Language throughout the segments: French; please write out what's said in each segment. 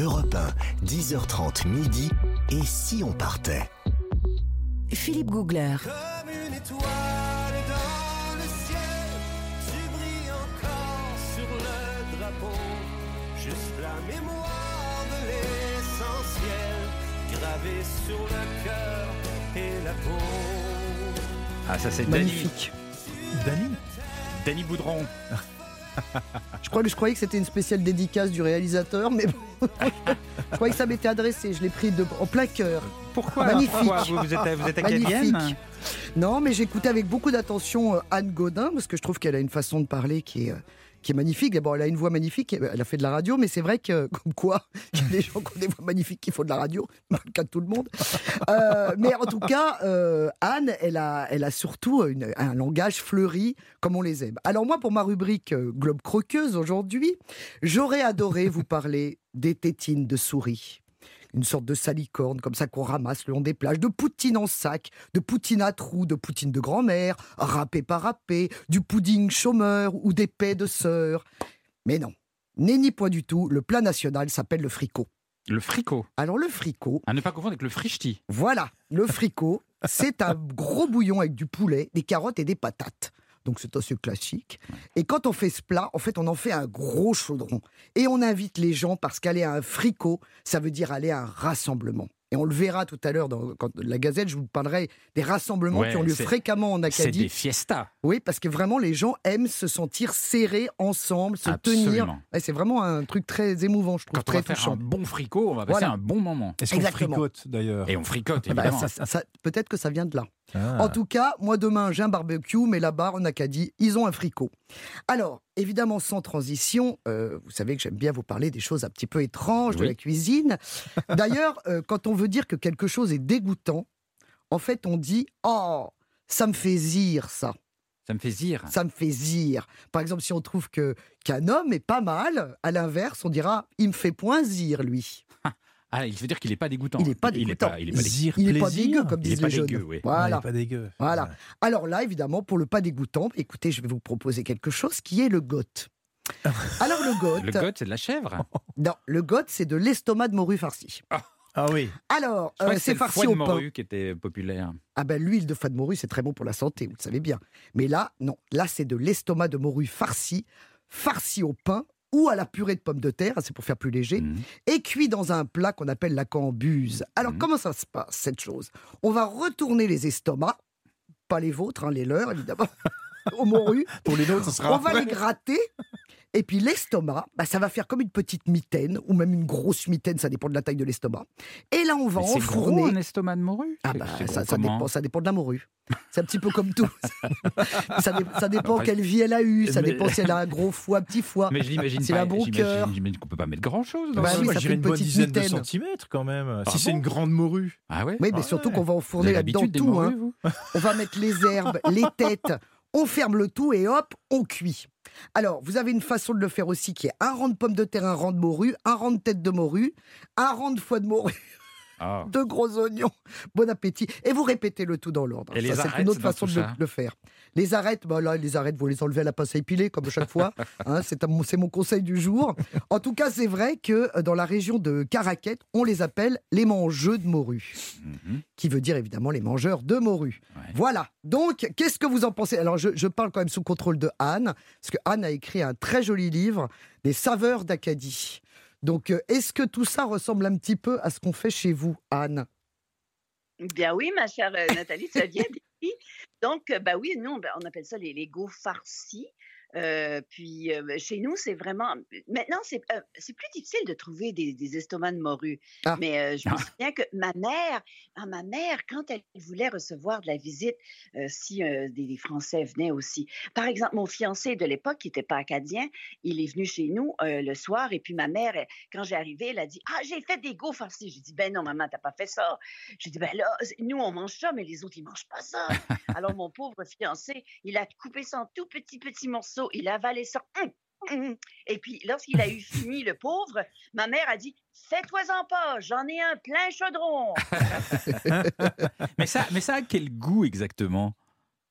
Europe 1, 10h30 midi. Et si on partait Philippe Googler. Comme une étoile dans le ciel, tu brilles encore sur le drapeau. Juste la mémoire de l'essentiel, gravé sur le cœur et la peau. Ah, ça c'est. Magnifique. Dany Danny Boudron. Je, crois, je croyais que c'était une spéciale dédicace du réalisateur, mais bon, je croyais que ça m'était adressé. Je l'ai pris de, en plein cœur. Pourquoi Magnifique. Pourquoi vous, vous êtes, vous êtes acadienne. Non, mais j'écoutais avec beaucoup d'attention euh, Anne Godin, parce que je trouve qu'elle a une façon de parler qui est, euh, qui est magnifique. D'abord, elle a une voix magnifique, elle a fait de la radio, mais c'est vrai que, comme quoi, il y a des gens qui ont des voix magnifiques qui font de la radio, pas le cas de tout le monde. Euh, mais en tout cas, euh, Anne, elle a, elle a surtout un langage fleuri, comme on les aime. Alors moi, pour ma rubrique euh, Globe Croqueuse aujourd'hui, j'aurais adoré vous parler des tétines de souris une sorte de salicorne comme ça qu'on ramasse le long des plages, de poutine en sac, de poutine à trous, de poutine de grand-mère, râpé par râpé, du pudding chômeur ou des paix de sœur. Mais non, nenni point du tout, le plat national s'appelle le fricot. Le fricot. Alors le fricot, À ne pas confondre avec le frichti. voilà, le fricot, c'est un gros bouillon avec du poulet, des carottes et des patates. Donc c'est assez classique. Et quand on fait ce plat, en fait, on en fait un gros chaudron. Et on invite les gens parce qu'aller à un fricot, ça veut dire aller à un rassemblement. Et on le verra tout à l'heure dans quand la Gazette, je vous parlerai des rassemblements Ouais, qui ont lieu c'est- fréquemment en C'est Acadie. des fiestas. Oui, parce que vraiment, les gens aiment se sentir serrés ensemble, se tenir. Ouais, c'est vraiment un truc très émouvant, je trouve, Quand on très va faire touchant. un bon fricot, on va passer Voilà. un bon moment. Est-ce qu'on fricote d'ailleurs? Et on fricote, Ah bah, évidemment. ça- ça- ça- Peut-être que ça vient de là. Ah. En tout cas, moi demain, j'ai un barbecue, mais là-bas, en Acadie, ils ont un fricot. Alors, évidemment, sans transition, euh, vous savez que j'aime bien vous parler des choses un petit peu étranges de la cuisine. D'ailleurs, euh, quand on veut dire que quelque chose est dégoûtant, en fait, on dit Oh, ça me fait zire, ça. Ça me fait zire. Ça me fait zire. Par exemple, si on trouve que qu'un homme est pas mal, à l'inverse, on dira Il me fait point zire, lui. Ah, il veut dire qu'il n'est pas dégoûtant. Il est pas Il est dégoûtant. pas, il est pas dégoûtant. Il n'est pas dégueu, comme Il est disent pas les jeunes. dégueu, oui. Ah, il Voilà. est pas dégueu. Voilà. Ouais. Alors là, évidemment, pour le pas dégoûtant, écoutez, je vais vous proposer quelque chose qui est le goth. Alors le goth, Le goth, c'est de la chèvre. non, le goth, c'est de l'estomac de morue farci. Ah oui. Alors, euh, c'est le farci foie de au pain. morue qui était populaire. Ah ben l'huile de foie de morue, c'est très bon pour la santé, vous le savez bien. Mais là, non, là c'est de l'estomac de morue farci, farci au pain ou à la purée de pommes de terre, c'est pour faire plus léger, Mhm. et cuit dans un plat qu'on appelle la cambuse. Alors Mhm. comment ça se passe cette chose? On va retourner les estomacs, pas les vôtres, hein, les leurs évidemment, aux morues. Pour les nôtres, ce sera On va les gratter. Et puis l'estomac, bah, ça va faire comme une petite mitaine, ou même une grosse mitaine, ça dépend de la taille de l'estomac. Et là, on va Mais C'est gros enfourner. un estomac de morue Ah bah, ça, dépend, ça dépend de la morue. C'est un petit peu comme tout. ça, dé- ça dépend quelle vie elle a eu, ça mais- dépend si elle a un gros foie, un petit foie. Mais je l'imagine C'est pas. un bon j'imagine- qu'on peut pas mettre grand chose dans Bah ça. oui, ça fait une une bonne petite dizaine de mitaine. centimètres quand même. Ah si c'est une grande morue. Ah ouais Oui, mais Ah surtout ouais. qu'on va enfourner là-dedans tout. morues, hein. On va mettre les herbes, les têtes, on ferme le tout et hop, on cuit. Alors, vous avez une façon de le faire aussi qui est un rang de pommes de terre, un rang de morue, un rang de tête de morue, un rang de foie de morue, Ah. deux gros oignons. Bon appétit. Et vous répétez le tout dans l'ordre. Et les Ça, c'est une autre façon de le, ça le faire. Les arêtes, bah là, les arêtes, vous les enlevez à la pince à épiler, comme chaque fois. Hein, c'est, un- c'est mon conseil du jour. En tout cas, c'est vrai que euh, dans la région de Caraquet, on les appelle les mangeux de morue Mhm. qui veut dire évidemment les mangeurs de morue. Ouais. Voilà. Donc, qu'est-ce que vous en pensez? Alors, je, je parle quand même sous contrôle de Anne, parce que Anne a écrit un très joli livre, Des saveurs d'Acadie. Donc, euh, est-ce que tout ça ressemble un petit peu à ce qu'on fait chez vous, Anne? Bien oui, ma chère euh, Nathalie, tu as bien. Donc, euh, bah oui, nous, on appelle ça les Lego farcis. Euh, puis euh, chez nous, c'est vraiment. Maintenant, c'est euh, c'est plus difficile de trouver des, des estomacs de morue. Ah. Mais je me Ah. souviens que ma mère, ah, ma mère, quand elle voulait recevoir de la visite, si des, des Français venaient aussi. Par exemple, mon fiancé de l'époque, qui n'était pas acadien, il est venu chez nous le soir. Et puis ma mère, elle- quand j'ai arrivé, elle a dit Ah, j'ai fait des go farcis. J'ai dit Ben non, maman, t'as pas fait ça. J'ai dit Ben là, nous, on mange ça, mais les autres, ils mangent pas ça. Alors, mon pauvre fiancé, il a coupé ça en tout petits, petits Il a avalé ça. Hum, hum. Et puis, lorsqu'il a eu fini, le pauvre, ma mère a dit Fais-toi-en pas, j'en ai un plein chaudron. mais, ça, mais ça a quel goût exactement,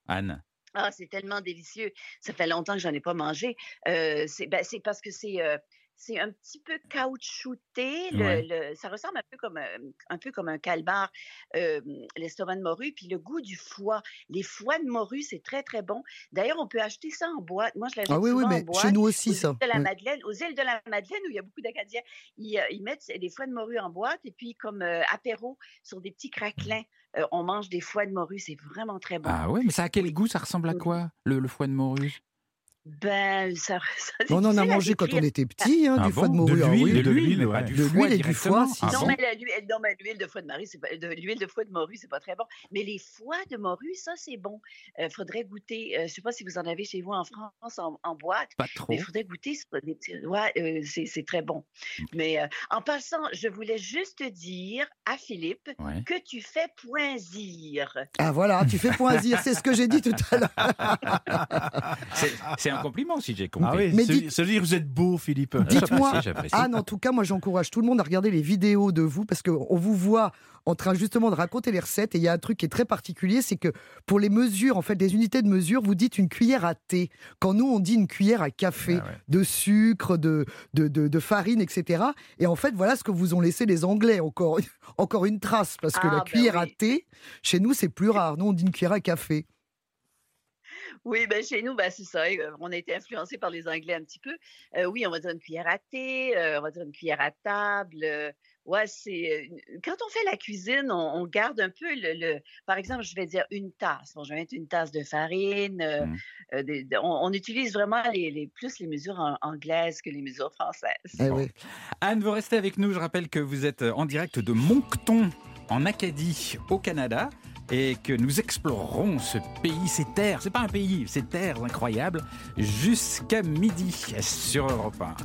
Anne? Ah, c'est tellement délicieux. Ça fait longtemps que j'en ai pas mangé. Euh, c'est ben, c'est parce que c'est. euh, c'est un petit peu caoutchouté. Le, Ouais. le- ça ressemble un peu comme un, un peu comme un calmar, euh, l'estomac de morue. Puis le goût du foie. Les foies de morue, c'est très, très bon. D'ailleurs, on peut acheter ça en boîte. Moi, je l'achète Ah oui, oui, en mais boîte. chez nous Aux aussi, îles ça. de la. Madeleine, aux îles de la Madeleine, où il y a beaucoup d'Acadiens, ils, ils mettent des foies de morue en boîte et puis comme euh, apéro sur des petits craquelins, euh, on mange des foies de morue. C'est vraiment très bon. Ah ouais, mais ça a quel Oui. goût? Ça ressemble à Oui. quoi le, le foie de morue? Ben, ça, ça On en a mangé quand on était petit, hein, Ah du foie de morue. De l'huile, oui. de l'huile, ouais. du De foie l'huile et du foie, directement. si, Ah si. Non, bon mais la- l'huile non, mais l'huile de foie de morue, c'est pas, de l'huile de foie de morue, c'est pas très bon. Mais les foies de morue, ça, c'est bon. Il faudrait goûter. euh, je sais pas si vous en avez chez vous en France en, en boîte, Pas trop. mais il faudrait goûter. ouais, euh, c'est c'est très bon. Mais euh, en passant, je voulais juste dire à Philippe Ouais. que tu fais poinzir. Ah voilà, tu fais point dire, c'est ce que j'ai dit tout à l'heure. C'est- C'est un compliment si j'ai compris. Ah oui, Mais ça, dites- ça veut dire que vous êtes beau, Philippe. Dites-moi, j'apprécie. Anne, en tout cas, moi j'encourage tout le monde à regarder les vidéos de vous parce qu'on vous voit en train justement de raconter les recettes et il y a un truc qui est très particulier, c'est que pour les mesures, en fait, des unités de mesure, vous dites une cuillère à thé. Quand nous, on dit une cuillère à café, Ah ouais. de sucre, de, de, de- de farine, etc. Et en fait, voilà ce que vous ont laissé les Anglais, encore, encore une trace, parce que Ah, la ben cuillère à thé, chez nous, c'est plus rare. Nous, on dit une cuillère à café. Oui, ben chez nous, ben c'est ça. On a été influencé par les Anglais un petit peu. Euh, oui, on va dire une cuillère à thé, euh, on va dire une cuillère à table. euh, ouais, c'est quand on fait la cuisine, on, on garde un peu le, le- Par exemple, je vais dire une tasse. Bon, je vais mettre une tasse de farine. euh, Mm. euh, des- de- on, on utilise vraiment les, les- plus les mesures en- anglaises que les mesures françaises. Eh oui. Anne, vous restez avec nous. Je rappelle que vous êtes en direct de Moncton, en Acadie, au Canada, et que nous explorerons ce pays, ces terres. C'est pas un pays, ces terres incroyables, jusqu'à midi sur Europe 1.